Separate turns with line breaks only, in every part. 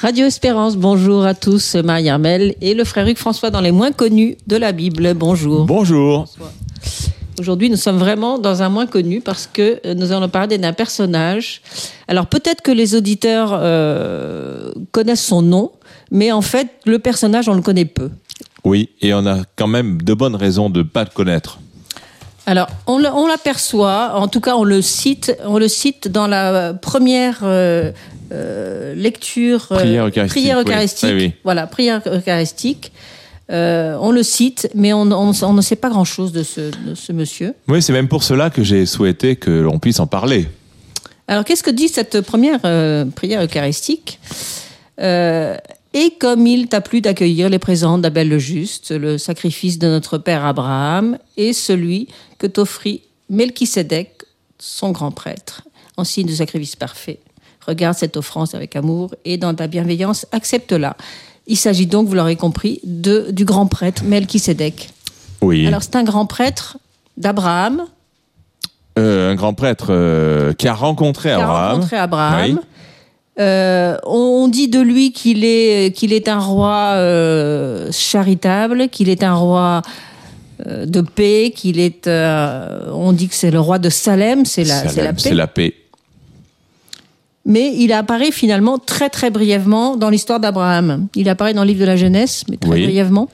Radio Espérance, bonjour à tous, Marie Armel et le frère Hugues François dans les moins connus de la Bible. Bonjour.
Bonjour.
Aujourd'hui, nous sommes vraiment dans un moins connu parce que euh, nous allons parler d'un personnage. Alors peut-être que les auditeurs euh, connaissent son nom, mais en fait, le personnage, on le connaît peu.
Oui, et on a quand même de bonnes raisons de ne pas le connaître.
Alors, on l'aperçoit, en tout cas, on le cite, on le cite dans la première euh, euh, lecture, euh,
Prière eucharistique,
prière eucharistique.
Oui.
Voilà, prière eucharistique. Euh, on le cite, mais on, on- on ne sait pas grand-chose de ce, de ce monsieur.
Oui, c'est même pour cela que j'ai souhaité que l'on puisse en parler.
Alors, qu'est-ce que dit cette première euh, prière eucharistique? Euh, Et comme il t'a plu d'accueillir les présents d'Abel le Juste, le sacrifice de notre père Abraham, et celui que t'offrit Melchisédek, son grand prêtre, en signe de sacrifice parfait. Regarde cette offrande avec amour et dans ta bienveillance, accepte-la. Il s'agit donc, vous l'aurez compris, de, du grand prêtre Melchisédek.
Oui.
Alors, c'est un grand prêtre d'Abraham,
Euh, un grand prêtre euh, qui a rencontré
qui a
Abraham.
rencontré Abraham.
Oui.
Euh, on dit de lui qu'il est qu'il est un roi charitable, qu'il est un roi de paix, qu'il est. euh, on dit que c'est le roi de Salem, c'est la, c'est la
Salem,
paix.
C'est la paix.
Mais il apparaît finalement très très brièvement dans l'histoire d'Abraham. Il apparaît dans le livre de la Genèse, mais très
Oui.
brièvement.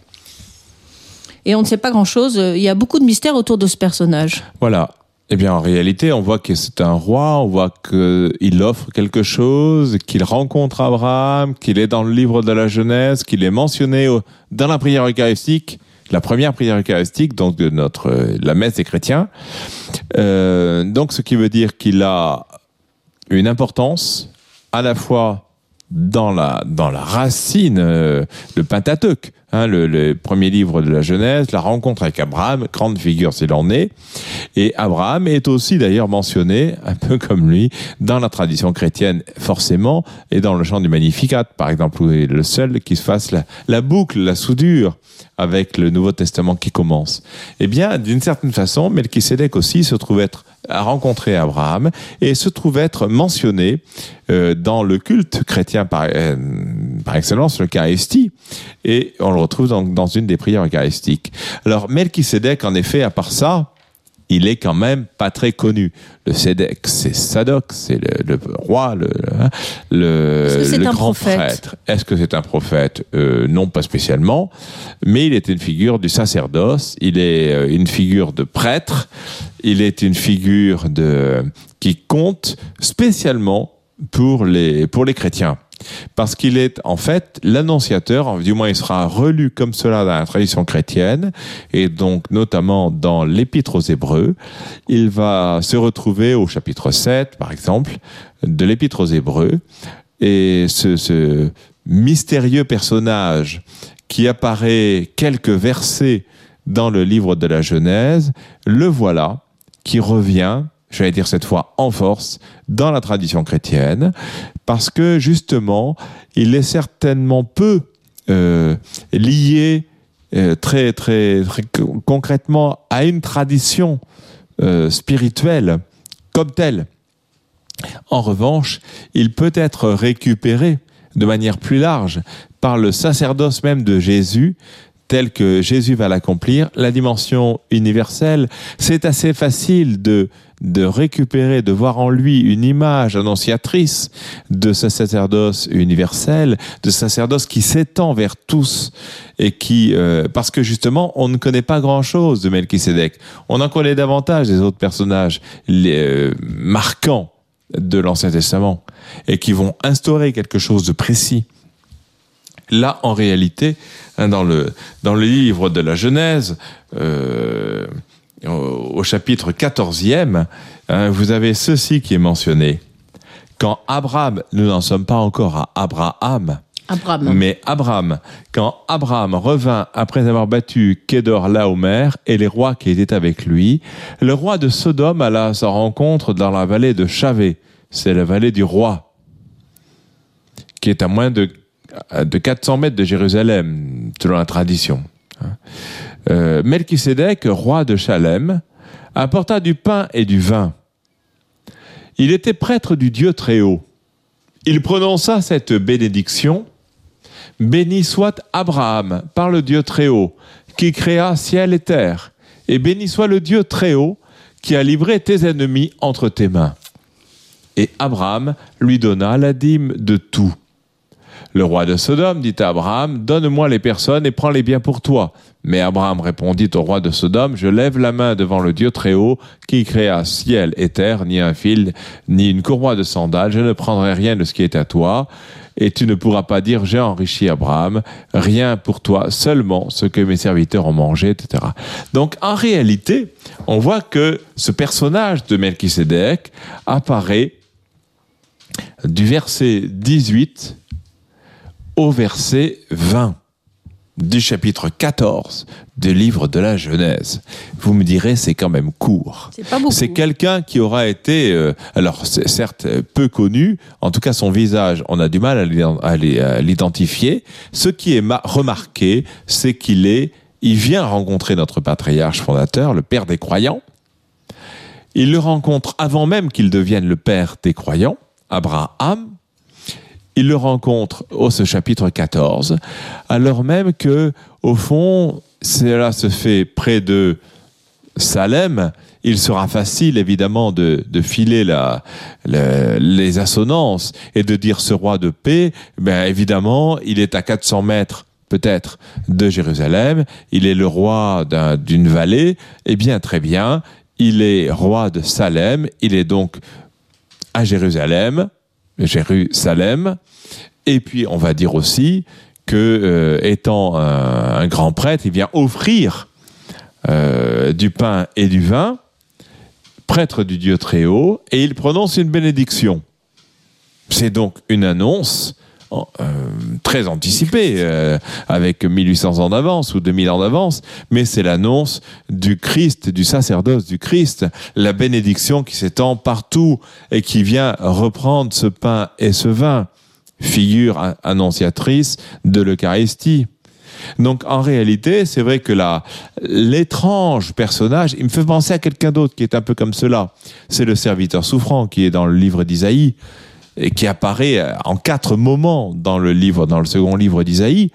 Et on ne sait pas grand chose. Il y a beaucoup de mystères autour de ce personnage.
Voilà. Eh bien, en réalité, on voit que c'est un roi, on voit qu'il offre quelque chose, qu'il rencontre Abraham, qu'il est dans le livre de la Genèse, qu'il est mentionné dans la prière eucharistique, la première prière eucharistique, donc de notre la messe des chrétiens. Euh, donc, ce qui veut dire qu'il a une importance à la fois dans la dans la racine, euh, le Pentateuque, hein, le, premier livre de la Genèse, la rencontre avec Abraham, grande figure s'il en est. Et Abraham est aussi d'ailleurs mentionné, un peu comme lui, dans la tradition chrétienne, forcément, et dans le chant du Magnificat, par exemple, où il est le seul qui se fasse la, boucle, la soudure avec le Nouveau Testament qui commence. Eh bien, d'une certaine façon, Melchisédek aussi se trouve être a rencontré Abraham et se trouve être mentionné euh, dans le culte chrétien par, euh, par excellence, et on le retrouve dans, dans une des prières eucharistiques. Alors, Melchisédek, en effet, à part ça, il est quand même pas très connu. Le Sédek, c'est Sadoc, c'est le, le roi, le,
c'est
le grand prêtre. Est-ce que c'est un prophète? Euh, Non, pas spécialement, mais il est une figure du sacerdoce, il est euh, une figure de prêtre, il est une figure de qui compte spécialement pour les pour les chrétiens. Parce qu'il est en fait l'annonciateur, du moins il sera relu comme cela dans la tradition chrétienne, et donc notamment dans l'épître aux Hébreux. Il va se retrouver au chapitre 7, par exemple, de l'épître aux Hébreux, et ce, ce mystérieux personnage qui apparaît quelques versets dans le livre de la Genèse, le voilà qui revient, j'allais dire cette fois en force, dans la tradition chrétienne, parce que justement, il est certainement peu euh, lié euh, très, très, très co- concrètement à une tradition euh, spirituelle comme telle. En revanche, il peut être récupéré de manière plus large par le sacerdoce même de Jésus, tel que Jésus va l'accomplir, la dimension universelle. C'est assez facile de, de récupérer, de voir en lui une image annonciatrice de ce sacerdoce universel, de ce sacerdoce qui s'étend vers tous et qui, euh, parce que justement, on ne connaît pas grand-chose de Melchisédek. On en connaît davantage des autres personnages les, euh, marquants de l'Ancien Testament et qui vont instaurer quelque chose de précis. Là, en réalité, hein, dans le, dans le livre de la Genèse, euh, au, chapitre 14e, hein, vous avez ceci qui est mentionné. Quand Abraham, nous n'en sommes pas encore à Abraham,
Abraham.
Mais Abraham, quand Abraham revint après avoir battu Kédor Laomer et les rois qui étaient avec lui, le roi de Sodome alla à sa rencontre dans la vallée de Chavé. C'est la vallée du roi, qui est à moins de, de 400 mètres de Jérusalem, selon la tradition. Euh, roi de Chalem, apporta du pain et du vin. Il était prêtre du Dieu très haut. Il prononça cette bénédiction Béni soit Abraham par le Dieu très haut, qui créa ciel et terre, et béni soit le Dieu très haut, qui a livré tes ennemis entre tes mains. Et Abraham lui donna la dîme de tout. Le roi de Sodome dit à Abraham, Donne-moi les personnes et prends les biens pour toi. Mais Abraham répondit au roi de Sodome, Je lève la main devant le Dieu très haut, qui créa ciel et terre, ni un fil, ni une courroie de sandales, je ne prendrai rien de ce qui est à toi et tu ne pourras pas dire j'ai enrichi Abraham, rien pour toi, seulement ce que mes serviteurs ont mangé, etc. Donc en réalité, on voit que ce personnage de Melchisédek apparaît du verset 18 au verset 20 du chapitre 14 du livre de la Genèse. Vous me direz, c'est quand même court. C'est quelqu'un qui aura été, euh, alors certes peu connu, en tout cas son visage, on a du mal à l'identifier. Ce qui est remarqué, c'est qu'il est, il vient rencontrer notre patriarche fondateur, le père des croyants. Il le rencontre avant même qu'il devienne le père des croyants, Abraham, il le rencontre au ce chapitre 14, alors même que, au fond, cela se fait près de Salem, il sera facile évidemment de, filer la, les assonances et de dire ce roi de paix, ben évidemment, il est à 400 mètres peut-être de Jérusalem, il est le roi d'une vallée, eh bien très bien, il est roi de Salem, il est donc à Jérusalem, Jérusalem. Et puis, on va dire aussi que, euh, étant un, grand prêtre, il vient offrir euh, du pain et du vin, prêtre du Dieu très haut, et il prononce une bénédiction. C'est donc une annonce euh, très anticipée, avec 1800 ans d'avance ou 2000 ans d'avance, mais c'est l'annonce du Christ, du sacerdoce du Christ, la bénédiction qui s'étend partout et qui vient reprendre ce pain et ce vin, figure annonciatrice de l'Eucharistie. Donc en réalité, c'est vrai que là, l'étrange personnage, il me fait penser à quelqu'un d'autre qui est un peu comme cela. C'est le serviteur souffrant qui est dans le livre d'Isaïe et qui apparaît euh, en quatre moments dans le livre, dans le second livre d'Isaïe.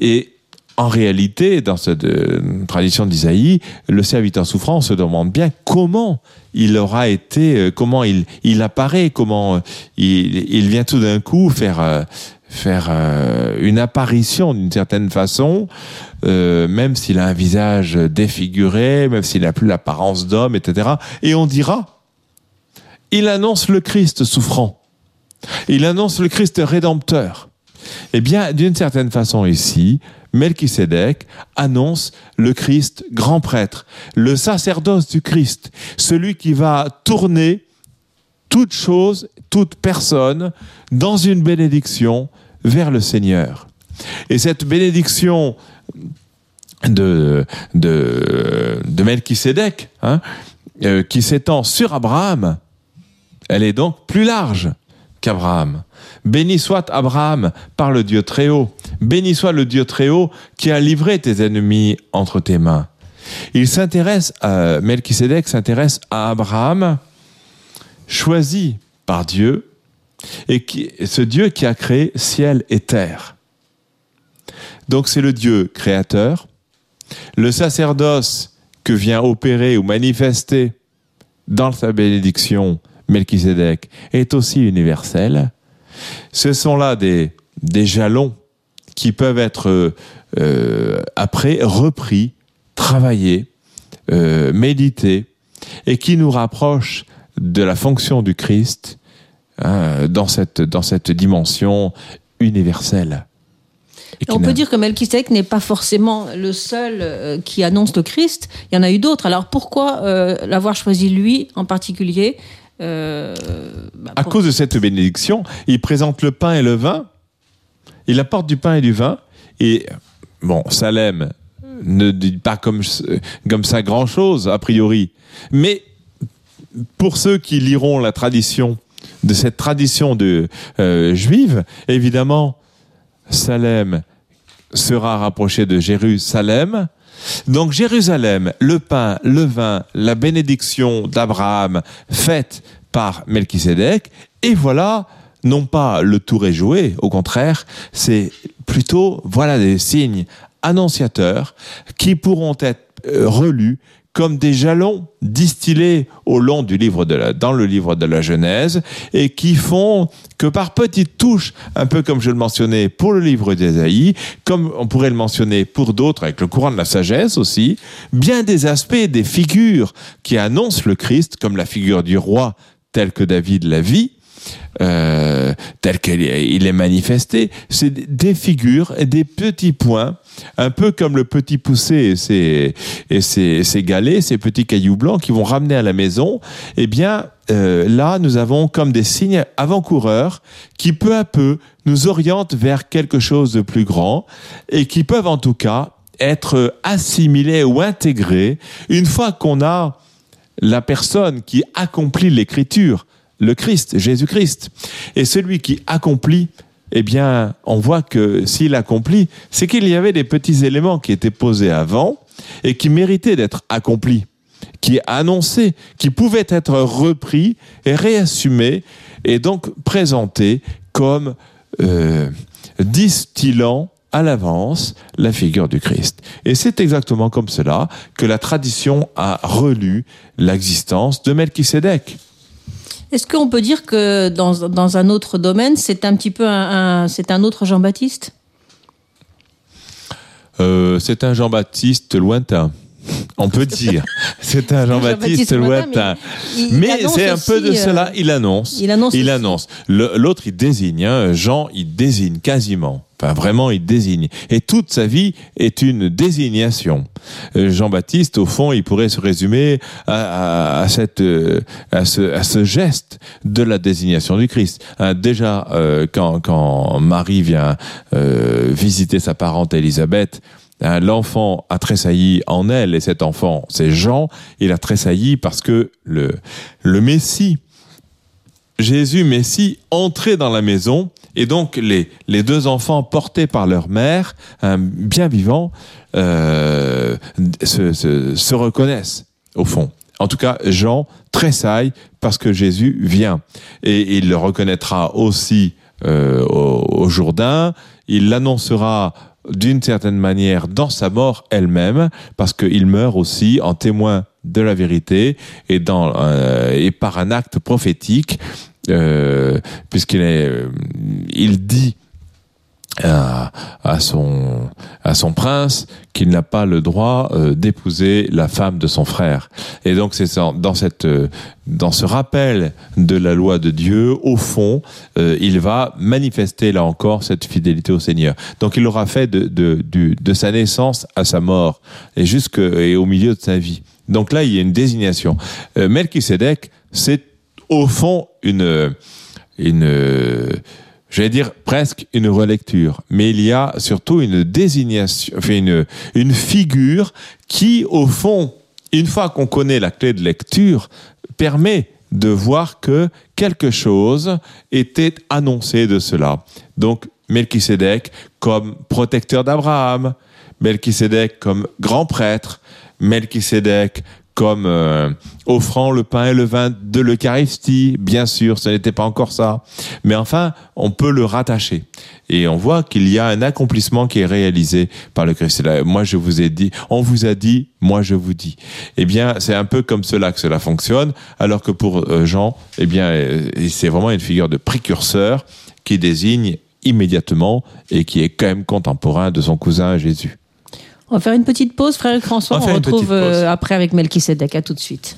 Et en réalité, dans cette euh, tradition d'Isaïe, le serviteur souffrant se demande bien comment il aura été, euh, comment il, il apparaît, comment il, il vient tout d'un coup faire faire une apparition d'une certaine façon, même s'il a un visage défiguré, même s'il n'a plus l'apparence d'homme, etc. Et on dira, il annonce le Christ souffrant. Il annonce le Christ rédempteur. Eh bien, d'une certaine façon ici, Melchisédek annonce le Christ grand prêtre, le sacerdoce du Christ, celui qui va tourner toute chose, toute personne dans une bénédiction vers le Seigneur. Et cette bénédiction de, de, de hein, euh, qui s'étend sur Abraham, elle est donc plus large qu'Abraham. Béni soit Abraham par le Dieu très haut. Béni soit le Dieu très haut qui a livré tes ennemis entre tes mains. Il s'intéresse, à, Melchisedec s'intéresse à Abraham, choisi par Dieu, et qui, ce Dieu qui a créé ciel et terre. Donc c'est le Dieu créateur, le sacerdoce que vient opérer ou manifester dans sa bénédiction Melchisedec est aussi universel. Ce sont là des, des jalons qui peuvent être euh, après repris, travaillés, euh, médités, et qui nous rapprochent de la fonction du Christ hein, dans, cette, dans cette dimension universelle.
On peut dire que Melchisedec n'est pas forcément le seul euh, qui annonce le Christ. Il y en a eu d'autres. Alors pourquoi l'avoir choisi lui en particulier?
Euh, bah, à cause de cette bénédiction, il présente le pain et le vin. il apporte du pain et du vin. Et bon, Salem ne dit pas comme, comme ça grand-chose, a priori. Mais pour ceux qui liront la tradition, de cette tradition de, euh, juive, évidemment, Salem sera rapproché de Jérusalem. Donc Jérusalem, le pain, le vin, la bénédiction d'Abraham faite par Melchisédek, et voilà, non pas le tour est joué, au contraire, c'est plutôt, voilà des signes annonciateurs qui pourront être euh, relus comme des jalons distillés au long du livre de la, dans le livre de la Genèse et qui font que par petites touches, un peu comme je le mentionnais pour le livre d'Ésaïe, comme on pourrait le mentionner pour d'autres avec le courant de la sagesse aussi, bien des aspects, des figures qui annoncent le Christ, comme la figure du roi tel que David la vit, euh, tel qu'il est manifesté, c'est des figures et des petits points, un peu comme le petit poussé et ses, et ses, galets, ces petits cailloux blancs qui vont ramener à la maison. Eh bien, euh, là, nous avons comme des signes avant-coureurs qui peu à peu nous orientent vers quelque chose de plus grand et qui peuvent en tout cas être assimilés ou intégrés une fois qu'on a la personne qui accomplit l'écriture le Christ, Jésus-Christ. Et celui qui accomplit, eh bien, on voit que s'il accomplit, c'est qu'il y avait des petits éléments qui étaient posés avant et qui méritaient d'être accomplis, qui annonçaient, qui pouvaient être repris et réassumés et donc présentés comme euh, distillant à l'avance la figure du Christ. Et c'est exactement comme cela que la tradition a relu l'existence de Melchisédek.
Est-ce qu'on peut dire que dans, dans, un autre domaine, c'est un petit peu un, c'est un autre Jean-Baptiste?
Euh, C'est un Jean-Baptiste lointain. On peut dire. C'est un Jean-Baptiste lointain. Mais, c'est un peu de cela. Euh, il annonce. Il annonce. Il annonce. L'autre, il désigne. Hein. Jean, il désigne quasiment. Enfin, vraiment, il désigne. Et toute sa vie est une désignation. Euh, Jean-Baptiste, au fond, il pourrait se résumer à, cette, euh, à, ce, à ce geste de la désignation du Christ. Hein, déjà, euh, quand, quand Marie vient visiter sa parente Élisabeth, hein, l'enfant a tressailli en elle, et cet enfant, c'est Jean, il a tressailli parce que le, le Messie, Jésus Messie, entrait dans la maison, et donc les, les deux enfants portés par leur mère, bien vivant, euh, se, se, se, reconnaissent au fond. En tout cas, Jean tressaille parce que Jésus vient. Et il le reconnaîtra aussi euh, au, Jourdain. Il l'annoncera d'une certaine manière dans sa mort elle-même, parce qu'il meurt aussi en témoin de la vérité et, dans, euh, et par un acte prophétique puisqu'il est, euh, il dit à, à, son à son prince qu'il n'a pas le droit euh, d'épouser la femme de son frère. Et donc c'est dans cette dans ce rappel de la loi de Dieu au fond, il va manifester là encore cette fidélité au Seigneur. Donc il l'aura fait de de, de de sa naissance à sa mort et jusque et au milieu de sa vie. Donc là il y a une désignation. Euh, Melchisedec c'est au fond une, une, j'allais dire presque une relecture, mais il y a surtout une désignation, enfin une, une figure qui, au fond, une fois qu'on connaît la clé de lecture, permet de voir que quelque chose était annoncé de cela. Donc, Melchisédek comme protecteur d'Abraham, Melchisédek comme grand prêtre, Melchisédek comme euh, offrant le pain et le vin de l'Eucharistie, bien sûr, ce n'était pas encore ça. Mais enfin, on peut le rattacher. Et on voit qu'il y a un accomplissement qui est réalisé par le Christ. moi, je vous ai dit, on vous a dit, moi, je vous dis. Eh bien, c'est un peu comme cela que cela fonctionne, alors que pour euh, Jean, eh bien, euh, c'est vraiment une figure de précurseur qui désigne immédiatement et qui est quand même contemporain de son cousin Jésus.
On va faire une petite pause, frère François. On, on retrouve euh, après avec Melchisedec. À tout de suite.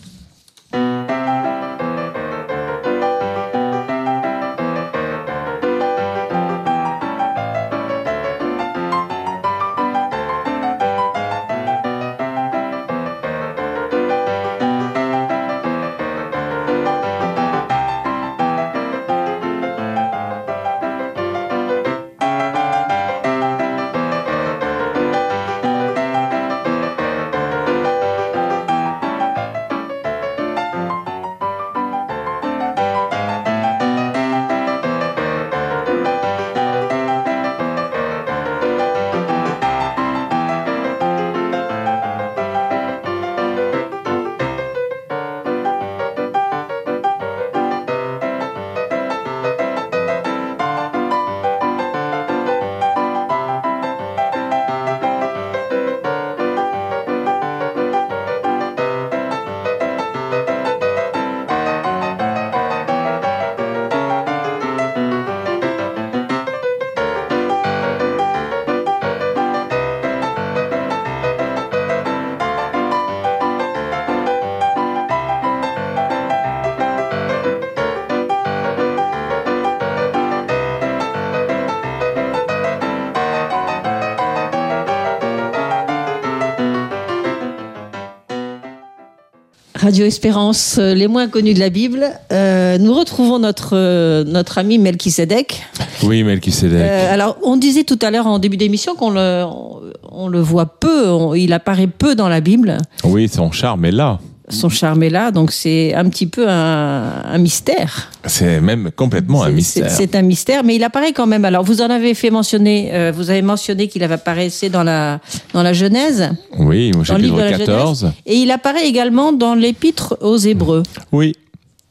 Radio Espérance, euh, les moins connus de la Bible. Euh, nous retrouvons notre, euh, notre ami Melchisedec.
Oui, Melchisedec.
Euh, alors, on disait tout à l'heure en début d'émission qu'on le, on, on le voit peu, on- il apparaît peu dans la Bible.
Oui, son charme est là.
Son charme est là, donc c'est un petit peu un, un mystère.
C'est même complètement un mystère.
C'est un mystère, mais il apparaît quand même. Alors, vous en avez fait mentionner, euh, vous avez mentionné qu'il avait apparaissé dans la, dans la Genèse,
Oui, au chapitre
de la
14.
Genèse, et il apparaît également dans l'épître aux Hébreux.
Oui,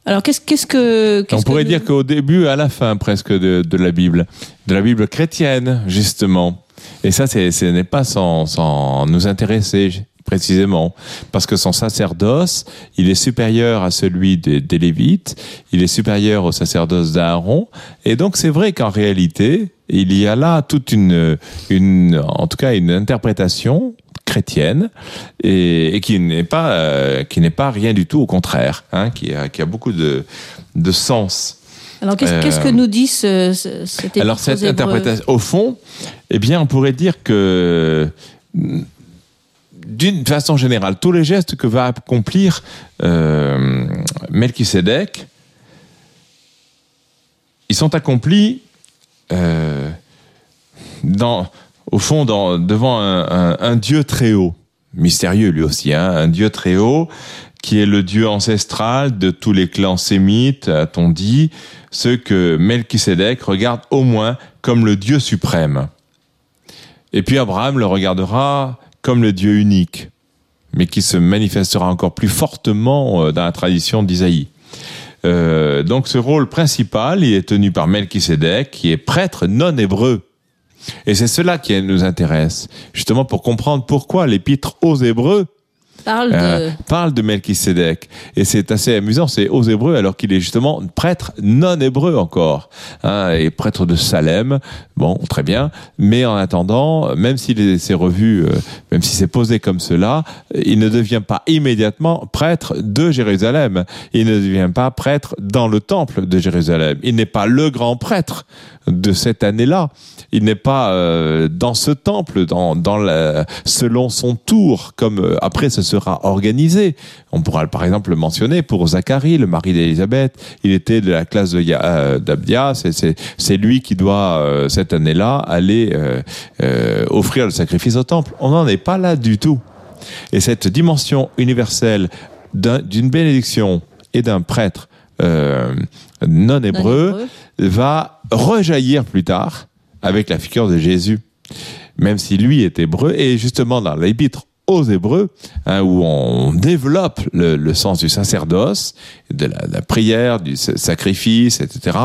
Alors, qu'est-ce que.
on pourrait
que-
dire qu'au début, à la fin presque de, de la Bible, de la Bible chrétienne, justement. Et ça, ce n'est pas sans, sans nous intéresser précisément, parce que son sacerdoce, il est supérieur à celui des, des Lévites, il est supérieur au sacerdoce d'Aaron, et donc c'est vrai qu'en réalité, il y a là toute une, une, en tout cas, une interprétation chrétienne et, et qui n'est pas euh, qui n'est pas rien du tout au contraire hein, qui a qui a beaucoup de de sens.
Alors, qu'est-ce
Euh,
qu'est-ce que nous dit ce, ce-
alors cette interprétation au fond eh bien on pourrait dire que d'une façon générale tous les gestes que va accomplir euh, Melchisédek ils sont accomplis euh, dans, au fond devant un, Dieu très haut, mystérieux lui aussi, hein, un Dieu très haut qui est le Dieu ancestral de tous les clans sémites, a-t-on dit, ce que Melchisédek regarde au moins comme le Dieu suprême. Et puis Abraham le regardera comme le Dieu unique, mais qui se manifestera encore plus fortement euh, dans la tradition d'Isaïe. Euh, donc ce rôle principal, il est tenu par Melchisédek, qui est prêtre non hébreu. Et c'est cela qui nous intéresse, justement pour comprendre pourquoi l'épître aux Hébreux
Parle de.
euh, parle de. Et c'est assez amusant, c'est aux Hébreux alors qu'il est justement prêtre non hébreu encore, hein, et prêtre de Salem. Bon, très bien. Mais en attendant, même s'il s'est revu, euh, même si c'est posé comme cela, il ne devient pas immédiatement prêtre de Jérusalem. Il ne devient pas prêtre dans le temple de Jérusalem. Il n'est pas le grand prêtre de cette année-là. Il n'est pas euh, dans ce temple, dans, dans la, selon son tour, comme euh, après ce sera organisé. On pourra par exemple le mentionner pour Zacharie, le mari d'Élisabeth. Il était de la classe Ya- euh, c'est c'est lui qui doit euh, cette année-là aller euh, euh, offrir le sacrifice au temple. On n'en est pas là du tout. Et cette dimension universelle d'un- d'une bénédiction et d'un prêtre euh, non hébreu va rejaillir plus tard avec la figure de Jésus, même si lui est hébreu. Et justement, dans l'épître aux Hébreux, hein, où on développe le, sens du sacerdoce, de la, prière, du sa- sacrifice, etc.,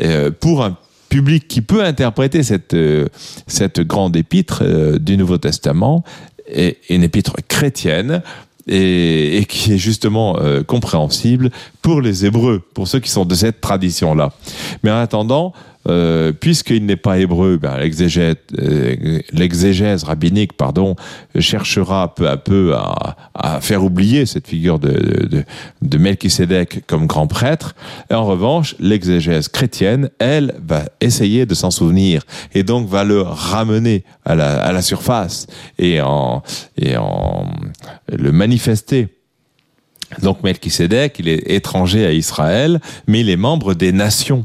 euh, pour un public qui peut interpréter cette, euh, cette grande épître euh, du Nouveau Testament, et, une épître chrétienne, et, qui est justement compréhensible pour les Hébreux, pour ceux qui sont de cette tradition-là. Mais en attendant, euh, puisqu'il n'est pas hébreu, ben, l'exégèse, euh, l'exégèse rabbinique pardon, cherchera peu à peu à, à faire oublier cette figure de, de, de Melchisédek comme grand prêtre. Et en revanche, l'exégèse chrétienne, elle, va essayer de s'en souvenir et donc va le ramener à la, à la surface et en, et en le manifester. Donc Melchisédek, il est étranger à Israël, mais il est membre des nations.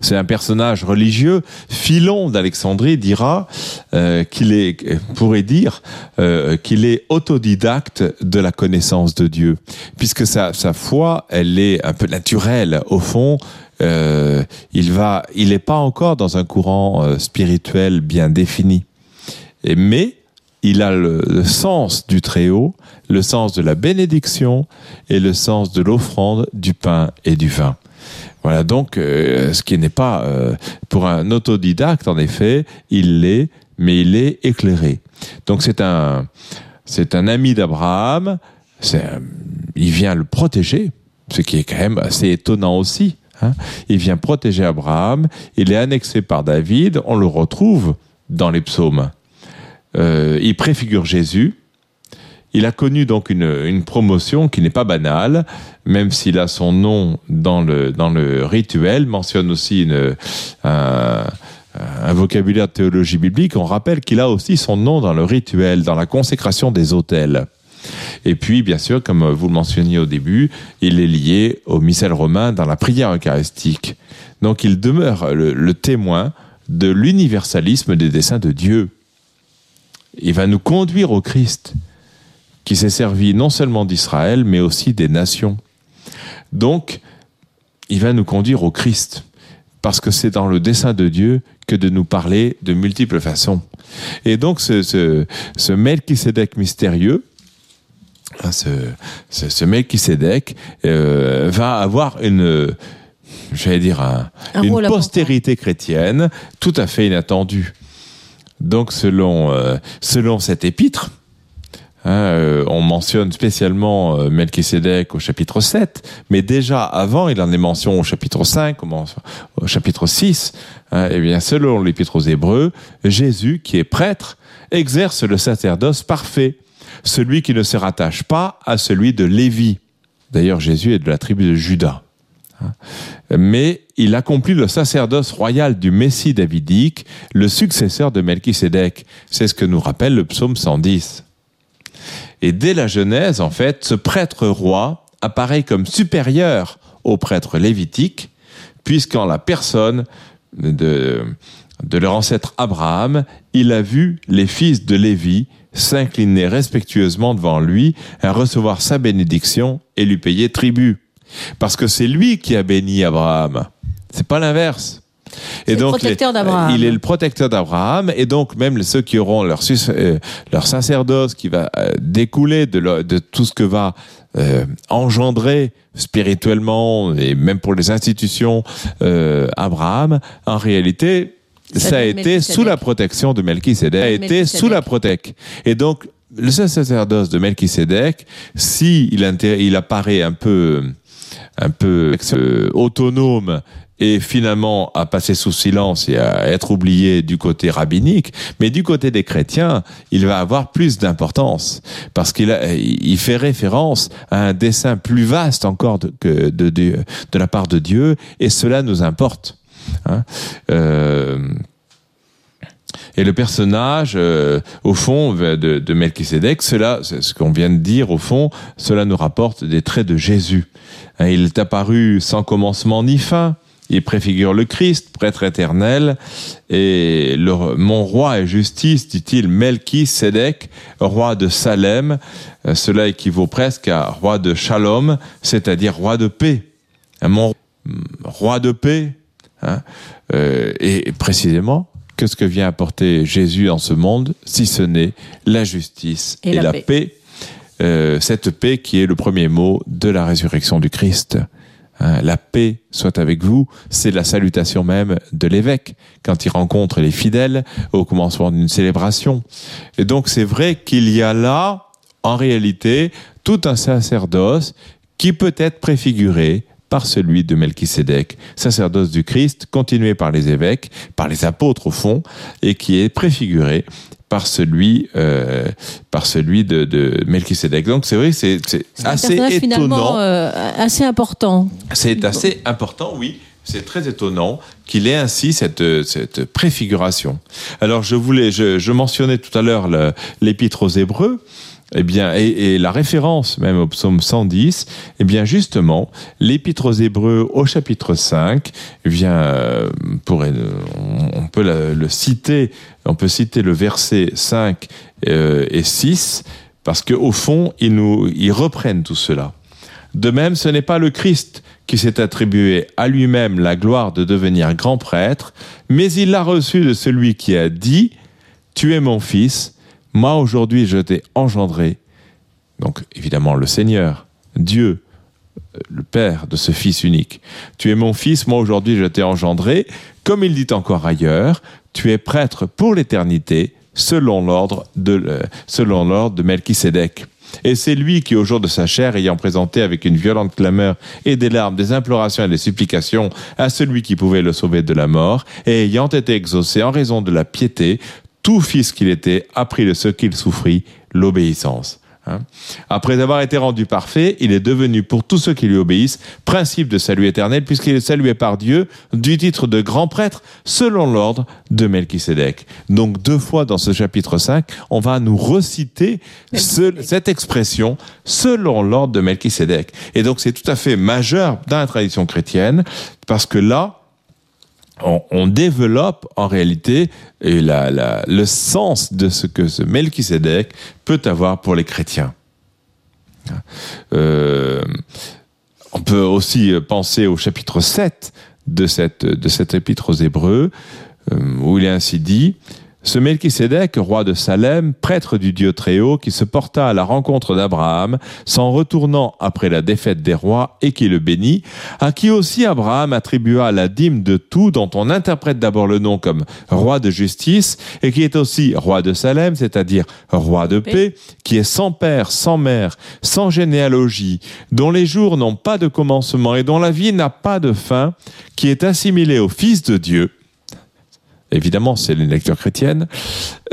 C'est un personnage religieux. Philon d'Alexandrie dira euh, qu'il est, pourrait dire euh, qu'il est autodidacte de la connaissance de Dieu, puisque sa, foi, elle est un peu naturelle au fond. Euh, il va, il n'est pas encore dans un courant spirituel bien défini, mais il a le sens du Très-Haut, le sens de la bénédiction et le sens de l'offrande du pain et du vin. Voilà donc euh, ce qui n'est pas euh, pour un autodidacte en effet, il l'est, mais il est éclairé. Donc c'est un c'est un ami d'Abraham. Il vient le protéger, ce qui est quand même assez étonnant aussi. hein. Il vient protéger Abraham. Il est annexé par David. On le retrouve dans les psaumes. Euh, il préfigure Jésus. Il a connu donc une, promotion qui n'est pas banale, même s'il a son nom dans le, dans le rituel, mentionne aussi un vocabulaire de théologie biblique. On rappelle qu'il a aussi son nom dans le rituel, dans la consécration des autels. Et puis, bien sûr, comme vous le mentionniez au début, il est lié au missel romain dans la prière eucharistique. Donc, il demeure le, le témoin de l'universalisme des desseins de Dieu. Il va nous conduire au Christ, qui s'est servi non seulement d'Israël, mais aussi des nations. Donc, il va nous conduire au Christ, parce que c'est dans le dessein de Dieu que de nous parler de multiples façons. Et donc, ce, ce, ce Melchisedec mystérieux, hein, ce, ce, ce Melchisedec, euh, va avoir une, j'allais dire, un,
Un
une postérité chrétienne tout à fait inattendue. Donc, selon, euh, selon cette épître, hein, euh, on mentionne spécialement euh, Melchisédek au chapitre 7, mais déjà avant, il en est mention au chapitre 5, au, chapitre 6. Hein, eh bien, selon l'épître aux Hébreux, Jésus, qui est prêtre, exerce le sacerdoce parfait, celui qui ne se rattache pas à celui de Lévi. D'ailleurs, Jésus est de la tribu de Judas mais il accomplit le sacerdoce royal du Messie davidique, le successeur de Melchisédek. C'est ce que nous rappelle le psaume 110. Et dès la Genèse, en fait, ce prêtre roi apparaît comme supérieur au prêtre lévitique, puisqu'en la personne de, de leur ancêtre Abraham, il a vu les fils de Lévi s'incliner respectueusement devant lui, à recevoir sa bénédiction et lui payer tribut. Parce que c'est lui qui a béni Abraham. C'est pas l'inverse.
C'est le protecteur d'Abraham.
Il est le protecteur d'Abraham, et donc même ceux qui auront leur, euh, leur sacerdoce qui va euh, découler de, le- de tout ce que va euh, engendrer spirituellement et même pour les institutions euh, Abraham, en réalité,
Ça
ça a été sous la protection de Melchisédek, a été sous la protec. Et donc, le sacerdoce de Melchisédek, si il, apparaît un peu, un peu euh, autonome et finalement à passer sous silence et à être oublié du côté rabbinique, mais du côté des chrétiens, il va avoir plus d'importance parce qu'il il fait référence à un dessein plus vaste encore de, que de, de, de la part de Dieu et cela nous importe. Hein. Euh, et le personnage, euh, au fond, de, de Melchisédek, cela, ce qu'on vient de dire, au fond, cela nous rapporte des traits de Jésus. Hein, Il est apparu sans commencement ni fin. Il préfigure le Christ, prêtre éternel, et le, mon roi et justice, dit-il, Melchisédek, roi de Salem. Euh, Cela équivaut presque à roi de Shalom, c'est-à-dire roi de paix. Hein, Mon roi de paix. hein. Euh, et précisément, qu'est-ce que vient apporter Jésus dans ce monde, si ce n'est la justice
Et
et,
la
la
paix?
paix, Euh, cette paix qui est le premier mot de la résurrection du Christ. Hein, la paix soit avec vous, c'est la salutation même de l'évêque quand il rencontre les fidèles au commencement d'une célébration. Et donc c'est vrai qu'il y a là, en réalité, tout un sacerdoce qui peut être préfiguré par celui de Melchisédek, sacerdoce du Christ, continué par les évêques, par les apôtres au fond, et qui est préfiguré par celui, euh, par celui de, de. Donc c'est vrai, c'est assez étonnant.
euh, assez important.
C'est assez important, oui. C'est très étonnant qu'il ait ainsi cette, cette préfiguration. Alors, je voulais, je, je mentionnais tout à l'heure l'épître aux Hébreux. Eh bien, et, la référence même au psaume 110, eh bien, justement, l'épître aux Hébreux au chapitre 5, eh bien, euh, pourrait, on, peut le, le citer, on peut citer le verset 5 euh, et 6, parce qu'au fond, ils, nous, ils reprennent tout cela. De même, ce n'est pas le Christ qui s'est attribué à lui-même la gloire de devenir grand prêtre, mais il l'a reçu de celui qui a dit, Tu es mon fils, moi aujourd'hui je t'ai engendré. Donc évidemment le Seigneur, Dieu, euh, le Père de ce Fils unique. Tu es mon fils, moi aujourd'hui je t'ai engendré. Comme il dit encore ailleurs, tu es prêtre pour l'éternité, selon l'ordre de, euh, selon l'ordre de Melchisédek. Et c'est lui qui, au jour de sa chair, ayant présenté avec une violente clameur et des larmes, des implorations et des supplications à celui qui pouvait le sauver de la mort, et ayant été exaucé en raison de la piété, tout fils qu'il était a pris de ce qu'il souffrit, l'obéissance. Hein. Après avoir été rendu parfait, il est devenu pour tous ceux qui lui obéissent principe de salut éternel, puisqu'il est salué par Dieu du titre de grand prêtre selon l'ordre de Melchisédek. Donc deux fois dans ce chapitre 5, on va nous reciter cette expression selon l'ordre de Melchisédek. Et donc c'est tout à fait majeur dans la tradition chrétienne, parce que là, on, développe en réalité le sens de ce que ce Melchisedec peut avoir pour les chrétiens. Euh, on peut aussi penser au chapitre 7 de cette, de épître aux Hébreux, euh, où il est ainsi dit, ce Melchisédek, roi de Salem, prêtre du Dieu Très-Haut, qui se porta à la rencontre d'Abraham, s'en retournant après la défaite des rois et qui le bénit, à qui aussi Abraham attribua la dîme de tout, dont on interprète d'abord le nom comme roi de justice, et qui est aussi roi de Salem, c'est-à-dire roi de paix, qui est sans père, sans mère, sans généalogie, dont les jours n'ont pas de commencement et dont la vie n'a pas de fin, qui est assimilé au Fils de Dieu, évidemment c'est une lecture chrétienne,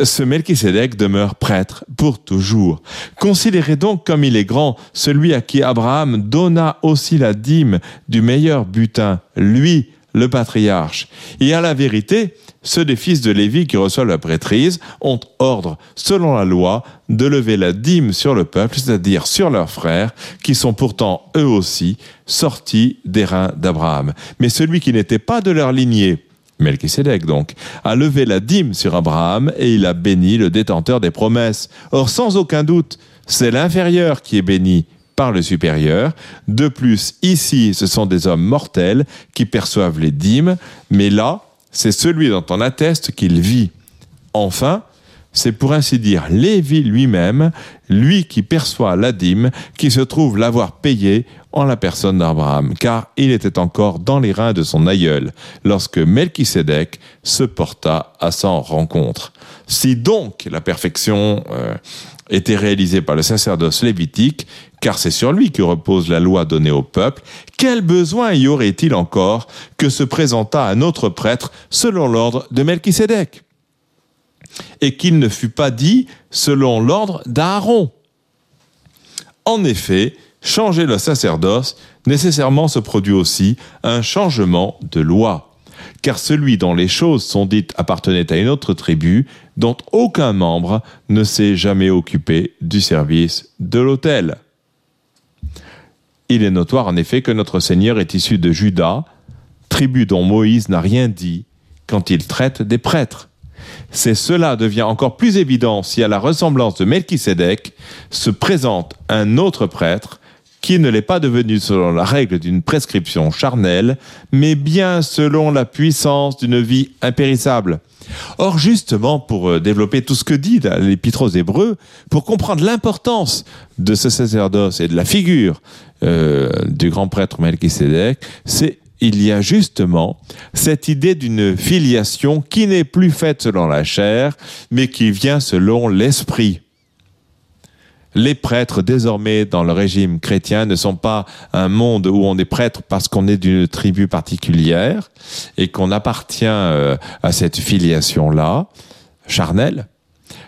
ce Melchisédek demeure prêtre pour toujours. Considérez donc comme il est grand celui à qui Abraham donna aussi la dîme du meilleur butin, lui, le patriarche. Et à la vérité, ceux des fils de Lévi qui reçoivent la prêtrise ont ordre, selon la loi, de lever la dîme sur le peuple, c'est-à-dire sur leurs frères, qui sont pourtant eux aussi sortis des reins d'Abraham. Mais celui qui n'était pas de leur lignée, Melchisedec donc, a levé la dîme sur Abraham et il a béni le détenteur des promesses. Or, sans aucun doute, c'est l'inférieur qui est béni par le supérieur. De plus, ici, ce sont des hommes mortels qui perçoivent les dîmes, mais là, c'est celui dont on atteste qu'il vit. Enfin, c'est pour ainsi dire Lévi lui-même, lui qui perçoit la dîme, qui se trouve l'avoir payé en la personne d'Abraham, car il était encore dans les reins de son aïeul lorsque Melchisédek se porta à sa rencontre. Si donc la perfection euh, était réalisée par le sacerdoce lévitique, car c'est sur lui que repose la loi donnée au peuple, quel besoin y aurait-il encore que se présentât un autre prêtre selon l'ordre de Melchisédek et qu'il ne fût pas dit selon l'ordre d'Aaron. En effet, changer le sacerdoce, nécessairement se produit aussi un changement de loi. Car celui dont les choses sont dites appartenait à une autre tribu, dont aucun membre ne s'est jamais occupé du service de l'autel. Il est notoire en effet que notre Seigneur est issu de Juda, tribu dont Moïse n'a rien dit quand il traite des prêtres. C'est cela devient encore plus évident si à la ressemblance de Melchisédek se présente un autre prêtre qui ne l'est pas devenu selon la règle d'une prescription charnelle, mais bien selon la puissance d'une vie impérissable. Or, justement, pour euh, développer tout ce que dit l'Épître aux Hébreux, pour comprendre l'importance de ce sacerdoce et de la figure euh, du grand prêtre Melchisédek, c'est il y a justement cette idée d'une filiation qui n'est plus faite selon la chair, mais qui vient selon l'esprit. Les prêtres, désormais, dans le régime chrétien, ne sont pas un monde où on est prêtre parce qu'on est d'une tribu particulière et qu'on appartient euh, à cette filiation-là, charnelle,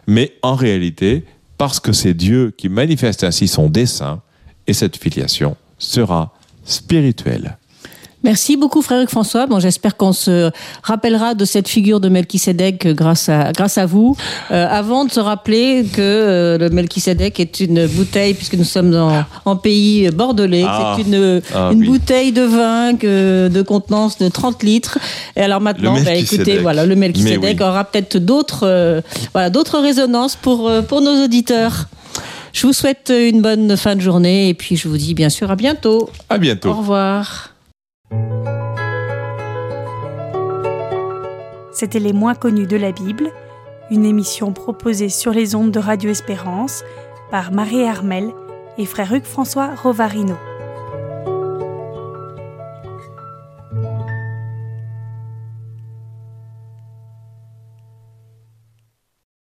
mais en réalité, parce que c'est Dieu qui manifeste ainsi son dessein, et cette filiation sera spirituelle.
Merci beaucoup, frère François. Bon, j'espère qu'on se rappellera de cette figure de Melchisedec grâce à, grâce à vous. Euh, avant de se rappeler que euh, le Melchisedec est une bouteille, puisque nous sommes en, pays bordelais, ah. c'est une, ah une bouteille de vin de contenance de 30 litres. Et alors maintenant, bah, écoutez, voilà, le Melchisedec aura peut-être d'autres, euh, voilà, d'autres résonances pour, pour nos auditeurs. Je vous souhaite une bonne fin de journée et puis je vous dis bien sûr à bientôt.
À bientôt.
Au revoir.
C'était Les moins connus de la Bible, une émission proposée sur les ondes de Radio Espérance par Marie Armel et frère Hugues François Rovarino.